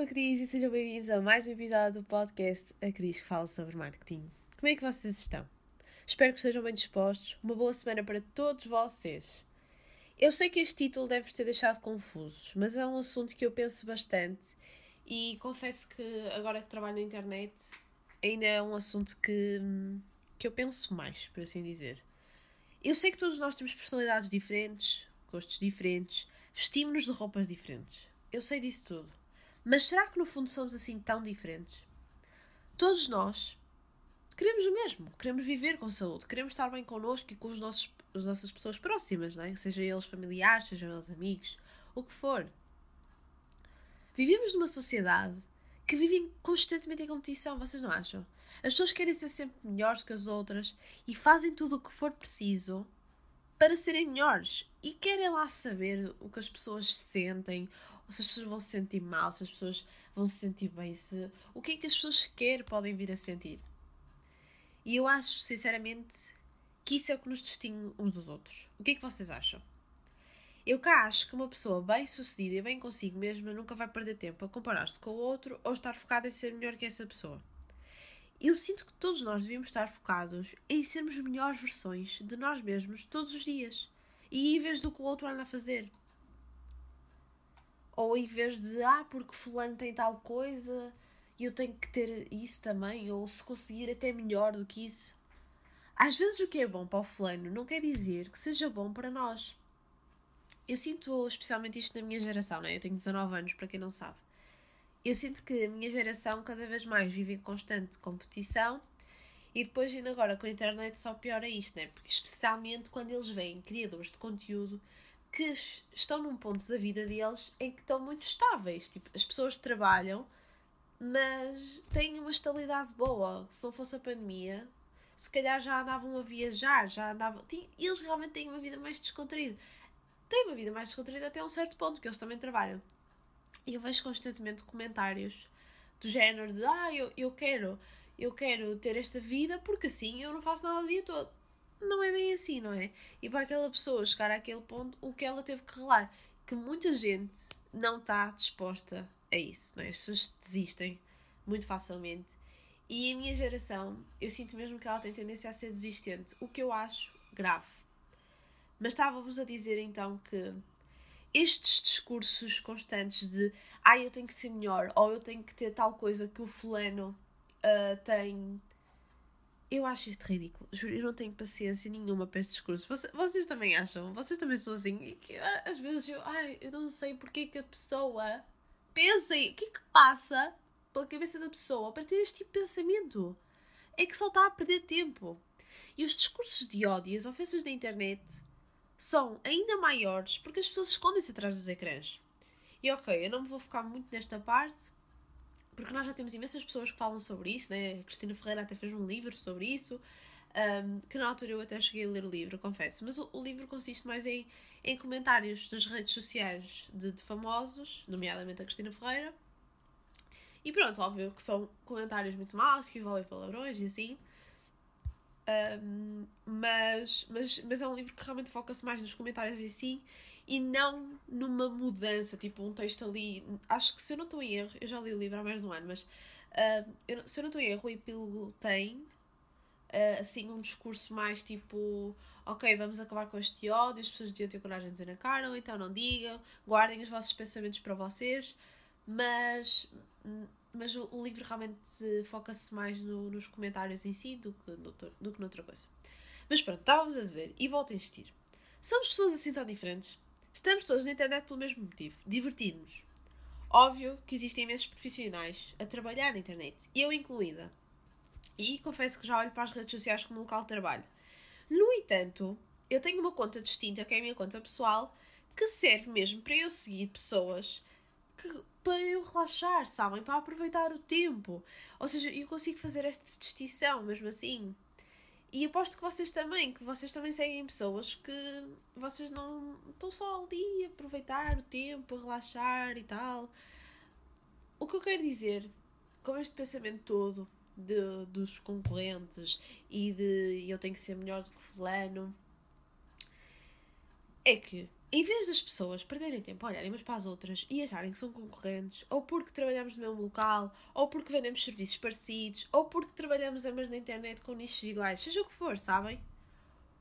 sou a Cris e sejam bem-vindos a mais um episódio do podcast A Cris que fala sobre marketing. Como é que vocês estão? Espero que estejam bem dispostos. Uma boa semana para todos vocês. Eu sei que este título deve ter deixado confusos, mas é um assunto que eu penso bastante e confesso que agora que trabalho na internet ainda é um assunto que, que eu penso mais, por assim dizer. Eu sei que todos nós temos personalidades diferentes, gostos diferentes, vestimos-nos de roupas diferentes. Eu sei disso tudo. Mas será que no fundo somos assim tão diferentes? Todos nós queremos o mesmo, queremos viver com saúde, queremos estar bem connosco e com os nossos, as nossas pessoas próximas, não é? sejam eles familiares, sejam eles amigos, o que for. Vivemos numa sociedade que vive constantemente em competição, vocês não acham? As pessoas querem ser sempre melhores que as outras e fazem tudo o que for preciso para serem melhores e querem lá saber o que as pessoas sentem, ou se as pessoas vão se sentir mal, se as pessoas vão se sentir bem, se o que é que as pessoas querem podem vir a sentir. E eu acho, sinceramente, que isso é o que nos distingue uns dos outros. O que é que vocês acham? Eu cá acho que uma pessoa bem sucedida e bem consigo mesma nunca vai perder tempo a comparar-se com o outro ou estar focada em ser melhor que essa pessoa. Eu sinto que todos nós devíamos estar focados em sermos melhores versões de nós mesmos todos os dias e em vez do que o outro anda a fazer. Ou em vez de, ah, porque fulano tem tal coisa e eu tenho que ter isso também, ou se conseguir até melhor do que isso. Às vezes o que é bom para o fulano não quer dizer que seja bom para nós. Eu sinto especialmente isto na minha geração, né? Eu tenho 19 anos, para quem não sabe. Eu sinto que a minha geração cada vez mais vive em constante competição e depois, ainda agora com a internet, só piora isto, né? Porque especialmente quando eles veem criadores de conteúdo que estão num ponto da vida deles em que estão muito estáveis. Tipo, as pessoas trabalham mas têm uma estabilidade boa. Se não fosse a pandemia, se calhar já andavam a viajar, já andavam. Eles realmente têm uma vida mais descontraída. Têm uma vida mais descontraída até um certo ponto, que eles também trabalham. E eu vejo constantemente comentários do género de ah, eu, eu quero, eu quero ter esta vida porque assim eu não faço nada o dia todo. Não é bem assim, não é? E para aquela pessoa chegar àquele ponto, o que ela teve que relar? Que muita gente não está disposta é isso, não é? As pessoas desistem muito facilmente. E a minha geração, eu sinto mesmo que ela tem tendência a ser desistente, o que eu acho grave. Mas estava-vos a dizer então que estes discursos constantes de ah, eu tenho que ser melhor, ou eu tenho que ter tal coisa que o fulano uh, tem. Eu acho isto ridículo. Juro, eu não tenho paciência nenhuma para este discurso. Vocês, vocês também acham? Vocês também são assim? Que, às vezes eu, ai, eu não sei porque é que a pessoa Pensem, o que é que passa pela cabeça da pessoa para ter este tipo de pensamento? É que só está a perder tempo. E os discursos de ódio e as ofensas da internet são ainda maiores porque as pessoas escondem-se atrás dos ecrãs. E ok, eu não me vou focar muito nesta parte, porque nós já temos imensas pessoas que falam sobre isso, né? A Cristina Ferreira até fez um livro sobre isso, um, que na altura eu até cheguei a ler o livro, confesso. Mas o, o livro consiste mais em em comentários das redes sociais de, de famosos, nomeadamente a Cristina Ferreira. E pronto, óbvio que são comentários muito maus, que envolvem palavrões e assim. Um, mas, mas, mas é um livro que realmente foca-se mais nos comentários em si e não numa mudança, tipo um texto ali. Acho que se eu não estou em erro, eu já li o livro há mais de um ano, mas eu, se eu não estou em erro, o epílogo tem uh, assim um discurso mais tipo ok, vamos acabar com este ódio, as pessoas deviam ter coragem de dizer na cara, ou então não digam, guardem os vossos pensamentos para vocês, mas, mas o, o livro realmente foca-se mais no, nos comentários em si do que, no, do que noutra coisa. Mas pronto, estávamos a dizer, e volto a insistir: somos pessoas assim tão diferentes? Estamos todos na internet pelo mesmo motivo, divertir-nos. Óbvio que existem imensos profissionais a trabalhar na internet, eu incluída. E confesso que já olho para as redes sociais como local de trabalho. No entanto, eu tenho uma conta distinta, que é a minha conta pessoal, que serve mesmo para eu seguir pessoas que, para eu relaxar, sabem? Para aproveitar o tempo. Ou seja, eu consigo fazer esta distinção mesmo assim. E aposto que vocês também, que vocês também seguem pessoas que vocês não estão só ali a aproveitar o tempo, a relaxar e tal. O que eu quero dizer com este pensamento todo de, dos concorrentes e de eu tenho que ser melhor do que fulano é que em vez das pessoas perderem tempo a olharem umas para as outras e acharem que são concorrentes, ou porque trabalhamos no mesmo local, ou porque vendemos serviços parecidos, ou porque trabalhamos ambas na internet com nichos iguais, seja o que for, sabem?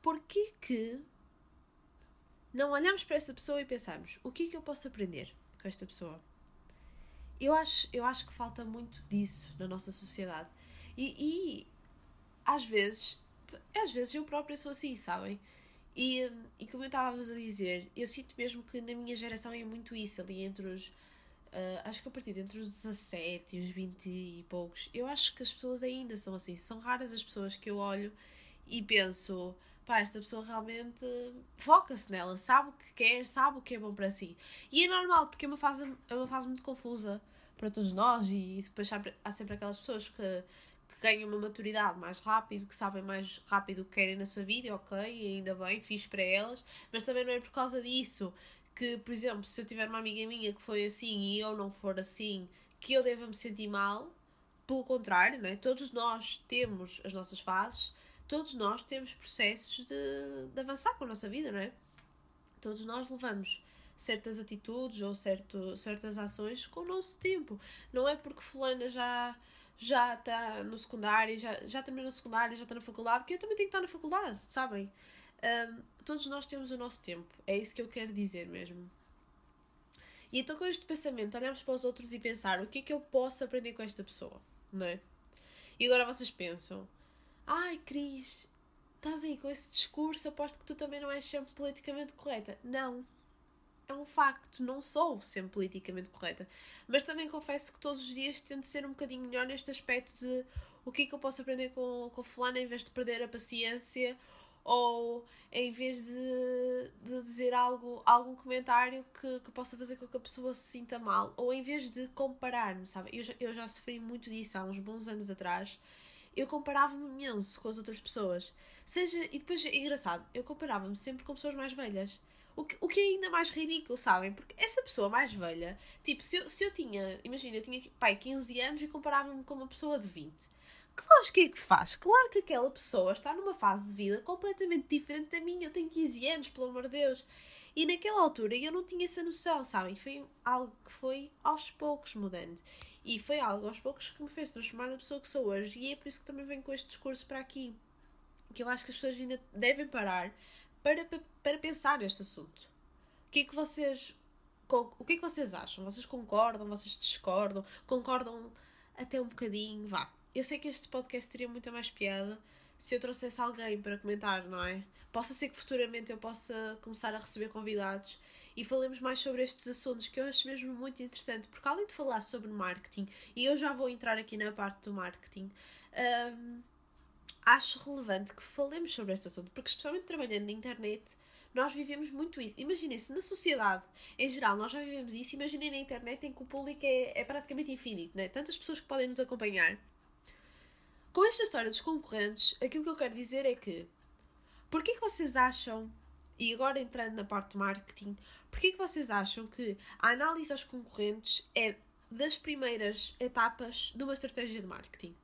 Porquê que não olhamos para essa pessoa e pensamos o que é que eu posso aprender com esta pessoa? Eu acho, eu acho que falta muito disso na nossa sociedade. E, e às vezes, às vezes eu própria sou assim, sabem? E, e como eu estava-vos a dizer, eu sinto mesmo que na minha geração é muito isso, ali entre os. Uh, acho que a partir entre os 17 e os 20 e poucos, eu acho que as pessoas ainda são assim. São raras as pessoas que eu olho e penso, pá, esta pessoa realmente foca-se nela, sabe o que quer, sabe o que é bom para si. E é normal, porque é uma fase, é uma fase muito confusa para todos nós e depois há sempre aquelas pessoas que que ganham uma maturidade mais rápido, que sabem mais rápido o que querem na sua vida, ok, ainda bem, fiz para elas, mas também não é por causa disso que, por exemplo, se eu tiver uma amiga minha que foi assim e eu não for assim, que eu deva me sentir mal, pelo contrário, não é? todos nós temos as nossas fases, todos nós temos processos de, de avançar com a nossa vida, não é? Todos nós levamos certas atitudes ou certo, certas ações com o nosso tempo. Não é porque fulana já já está no secundário, já, já terminou no secundário, já está na faculdade, que eu também tenho que estar na faculdade, sabem? Um, todos nós temos o nosso tempo, é isso que eu quero dizer mesmo. E então, com este pensamento, olhamos para os outros e pensar o que é que eu posso aprender com esta pessoa, não é? E agora vocês pensam: ai, Cris, estás aí com esse discurso, aposto que tu também não és sempre politicamente correta. Não, é um facto, não sou sempre politicamente correta. Mas também confesso que todos os dias tento ser um bocadinho melhor neste aspecto de o que é que eu posso aprender com, com fulano em vez de perder a paciência ou em vez de, de dizer algo, algum comentário que, que possa fazer com que a pessoa se sinta mal, ou em vez de comparar-me, sabe? Eu já, eu já sofri muito disso há uns bons anos atrás. Eu comparava-me imenso com as outras pessoas. Seja, e depois, é engraçado, eu comparava-me sempre com pessoas mais velhas. O que, o que é ainda mais ridículo, sabem? Porque essa pessoa mais velha, tipo, se eu, se eu tinha, imagina, eu tinha pai 15 anos e comparava-me com uma pessoa de 20. Que lógica é que faz? Claro que aquela pessoa está numa fase de vida completamente diferente da minha. Eu tenho 15 anos, pelo amor de Deus. E naquela altura eu não tinha essa noção, sabem? Foi algo que foi aos poucos mudando. E foi algo aos poucos que me fez transformar na pessoa que sou hoje. E é por isso que também venho com este discurso para aqui. Que eu acho que as pessoas ainda devem parar para, para pensar neste assunto. O que é que vocês o que é que vocês acham? Vocês concordam? Vocês discordam? Concordam até um bocadinho? Vá. Eu sei que este podcast teria muita mais piada se eu trouxesse alguém para comentar, não é? Possa ser que futuramente eu possa começar a receber convidados e falemos mais sobre estes assuntos que eu acho mesmo muito interessante, porque além de falar sobre marketing, e eu já vou entrar aqui na parte do marketing, um, acho relevante que falemos sobre este assunto, porque especialmente trabalhando na internet, nós vivemos muito isso. Imaginem se na sociedade em geral nós já vivemos isso, imaginem na internet em que o público é, é praticamente infinito, né? tantas pessoas que podem nos acompanhar. Com esta história dos concorrentes, aquilo que eu quero dizer é que porquê que vocês acham, e agora entrando na parte do marketing, porquê que vocês acham que a análise aos concorrentes é das primeiras etapas de uma estratégia de marketing?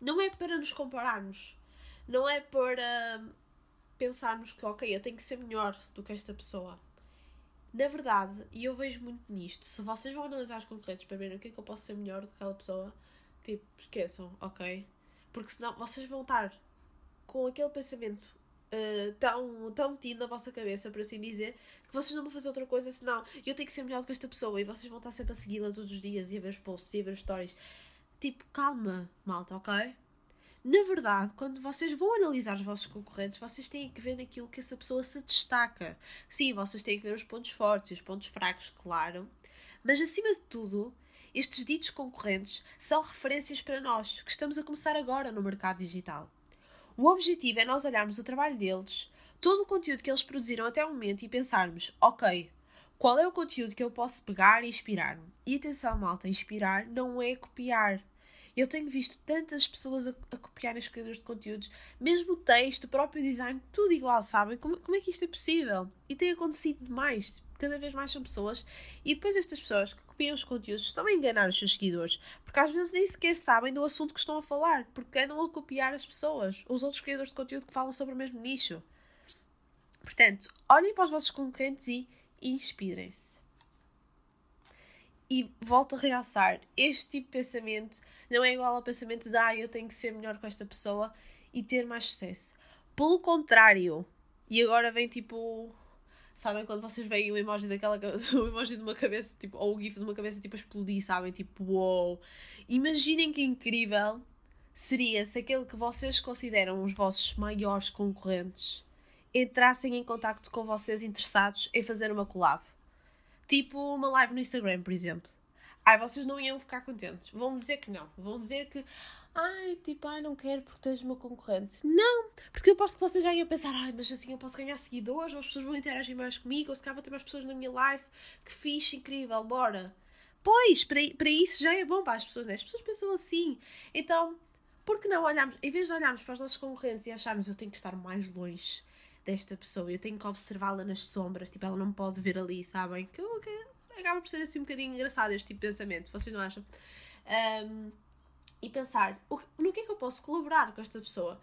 Não é para nos compararmos. Não é para pensarmos que, ok, eu tenho que ser melhor do que esta pessoa. Na verdade, e eu vejo muito nisto, se vocês vão analisar os concorrentes para ver o que é que eu posso ser melhor do que aquela pessoa, tipo, esqueçam, ok? Porque senão vocês vão estar com aquele pensamento uh, tão, tão metido na vossa cabeça, por assim dizer, que vocês não vão fazer outra coisa senão eu tenho que ser melhor do que esta pessoa e vocês vão estar sempre a segui-la todos os dias e a ver os posts e a ver os stories. Tipo, calma, malta, ok? Na verdade, quando vocês vão analisar os vossos concorrentes, vocês têm que ver naquilo que essa pessoa se destaca. Sim, vocês têm que ver os pontos fortes e os pontos fracos, claro. Mas acima de tudo, estes ditos concorrentes são referências para nós, que estamos a começar agora no mercado digital. O objetivo é nós olharmos o trabalho deles, todo o conteúdo que eles produziram até o momento e pensarmos: ok, qual é o conteúdo que eu posso pegar e inspirar-me? E atenção, malta, inspirar não é copiar. Eu tenho visto tantas pessoas a, a copiarem os criadores de conteúdos, mesmo o texto, o próprio design, tudo igual, sabem? Como, como é que isto é possível? E tem acontecido demais. Cada vez mais são pessoas. E depois estas pessoas que copiam os conteúdos estão a enganar os seus seguidores. Porque às vezes nem sequer sabem do assunto que estão a falar. Porque andam a copiar as pessoas, os outros criadores de conteúdo que falam sobre o mesmo nicho. Portanto, olhem para os vossos concorrentes e inspirem-se. E volto a realçar: este tipo de pensamento não é igual ao pensamento de ah, eu tenho que ser melhor com esta pessoa e ter mais sucesso. Pelo contrário, e agora vem tipo. Sabem quando vocês veem o emoji daquela. o emoji de uma cabeça, tipo, ou o GIF de uma cabeça tipo a explodir, sabem? Tipo, uou! Wow. Imaginem que incrível seria se aquele que vocês consideram os vossos maiores concorrentes entrassem em contacto com vocês interessados em fazer uma collab. Tipo uma live no Instagram, por exemplo. Ai, vocês não iam ficar contentes. Vão dizer que não. Vão dizer que, ai, tipo, ai, não quero porque tens uma concorrente. Não! Porque eu posso que vocês já iam pensar, ai, mas assim eu posso ganhar seguidores, ou as pessoas vão interagir mais comigo, ou se calhar vou ter mais pessoas na minha live. Que fixe, incrível, bora! Pois, para, para isso já é bom para as pessoas, né? As pessoas pensam assim. Então, por que não olharmos, em vez de olharmos para os nossos concorrentes e acharmos eu tenho que estar mais longe desta pessoa, eu tenho que observá-la nas sombras, tipo, ela não pode ver ali, sabem? Que, que acaba por ser assim um bocadinho engraçado este tipo de pensamento, vocês não acham? Um, e pensar, o, no que é que eu posso colaborar com esta pessoa?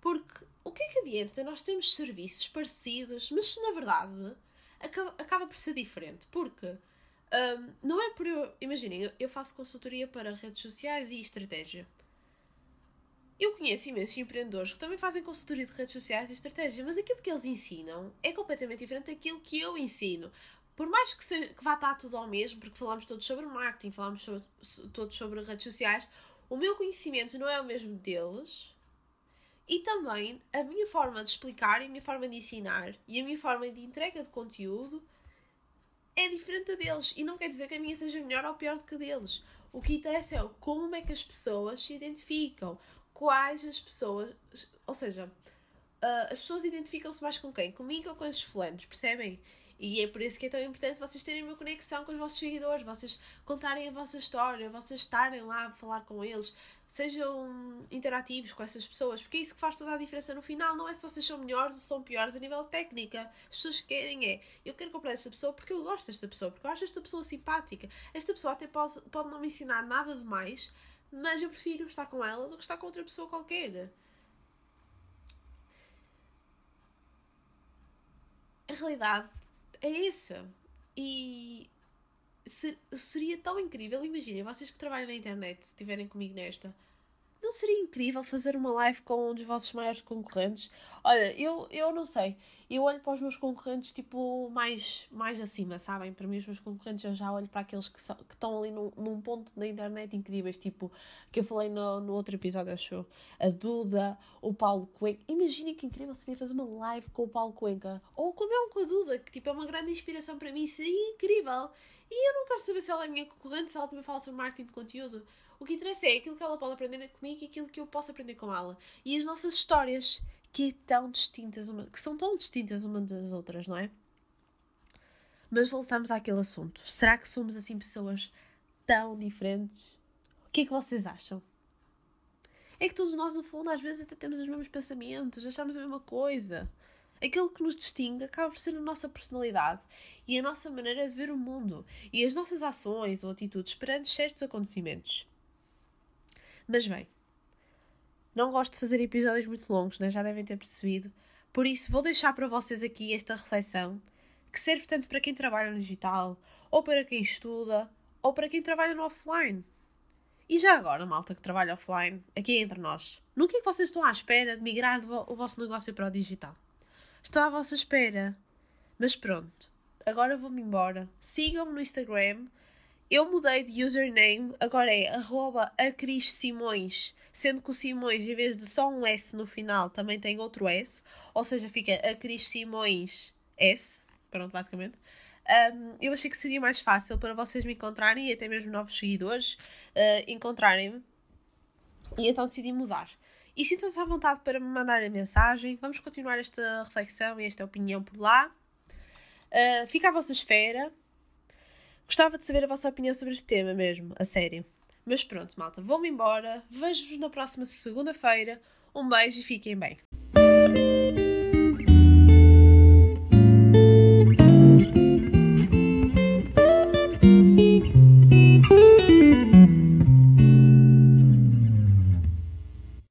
Porque o que é que adianta nós temos serviços parecidos, mas na verdade acaba, acaba por ser diferente, porque um, não é por eu. Imaginem, eu faço consultoria para redes sociais e estratégia. Eu conheço imensos empreendedores que também fazem consultoria de redes sociais e estratégia, mas aquilo que eles ensinam é completamente diferente daquilo que eu ensino. Por mais que, se, que vá estar tudo ao mesmo, porque falamos todos sobre marketing, falamos sobre, todos sobre redes sociais, o meu conhecimento não é o mesmo deles. E também a minha forma de explicar e a minha forma de ensinar e a minha forma de entrega de conteúdo é diferente deles. E não quer dizer que a minha seja melhor ou pior do que a deles. O que interessa é como é que as pessoas se identificam, quais as pessoas. Ou seja, uh, as pessoas identificam-se mais com quem? Comigo ou com esses fulanos, percebem? E é por isso que é tão importante vocês terem uma conexão com os vossos seguidores, vocês contarem a vossa história, vocês estarem lá a falar com eles, sejam interativos com essas pessoas, porque é isso que faz toda a diferença no final. Não é se vocês são melhores ou são piores a nível técnica. As pessoas querem é, eu quero comprar esta pessoa porque eu gosto desta pessoa, porque eu acho esta pessoa simpática. Esta pessoa até pode, pode não me ensinar nada demais, mas eu prefiro estar com ela do que estar com outra pessoa qualquer. A realidade é essa. E se, seria tão incrível, imaginem, vocês que trabalham na internet, se estiverem comigo nesta, não seria incrível fazer uma live com um dos vossos maiores concorrentes? Olha, eu, eu não sei. Eu olho para os meus concorrentes, tipo, mais, mais acima, sabem? Para mim, os meus concorrentes, eu já olho para aqueles que, são, que estão ali num, num ponto da internet incríveis, tipo, que eu falei no, no outro episódio, acho A Duda, o Paulo Cuenca. Imaginem que incrível seria fazer uma live com o Paulo Cuenca. Ou com mesmo com a Duda, que, tipo, é uma grande inspiração para mim. Seria incrível. E eu não quero saber se ela é minha concorrente, se ela também fala sobre marketing de conteúdo. O que interessa é aquilo que ela pode aprender comigo e aquilo que eu posso aprender com ela. E as nossas histórias, que, é tão distintas uma, que são tão distintas umas das outras, não é? Mas voltamos àquele assunto. Será que somos assim pessoas tão diferentes? O que é que vocês acham? É que todos nós, no fundo, às vezes até temos os mesmos pensamentos, achamos a mesma coisa. Aquilo que nos distingue acaba por ser a nossa personalidade e a nossa maneira de ver o mundo e as nossas ações ou atitudes perante certos acontecimentos. Mas bem, não gosto de fazer episódios muito longos, né? já devem ter percebido. Por isso, vou deixar para vocês aqui esta reflexão que serve tanto para quem trabalha no digital, ou para quem estuda, ou para quem trabalha no offline. E já agora, malta que trabalha offline, aqui entre nós, no que é que vocês estão à espera de migrar o vosso negócio para o digital? Estou à vossa espera. Mas pronto, agora vou-me embora. Sigam-me no Instagram. Eu mudei de username, agora é arroba Simões, sendo que o Simões, em vez de só um S no final, também tem outro S, ou seja, fica Cris Simões S, pronto, basicamente. Um, eu achei que seria mais fácil para vocês me encontrarem e até mesmo novos seguidores uh, encontrarem-me, e então decidi mudar. E sintam-se à vontade para me mandarem mensagem. Vamos continuar esta reflexão e esta opinião por lá. Uh, fica à vossa esfera. Gostava de saber a vossa opinião sobre este tema mesmo, a sério. Mas pronto, malta, vou-me embora. Vejo-vos na próxima segunda-feira. Um beijo e fiquem bem.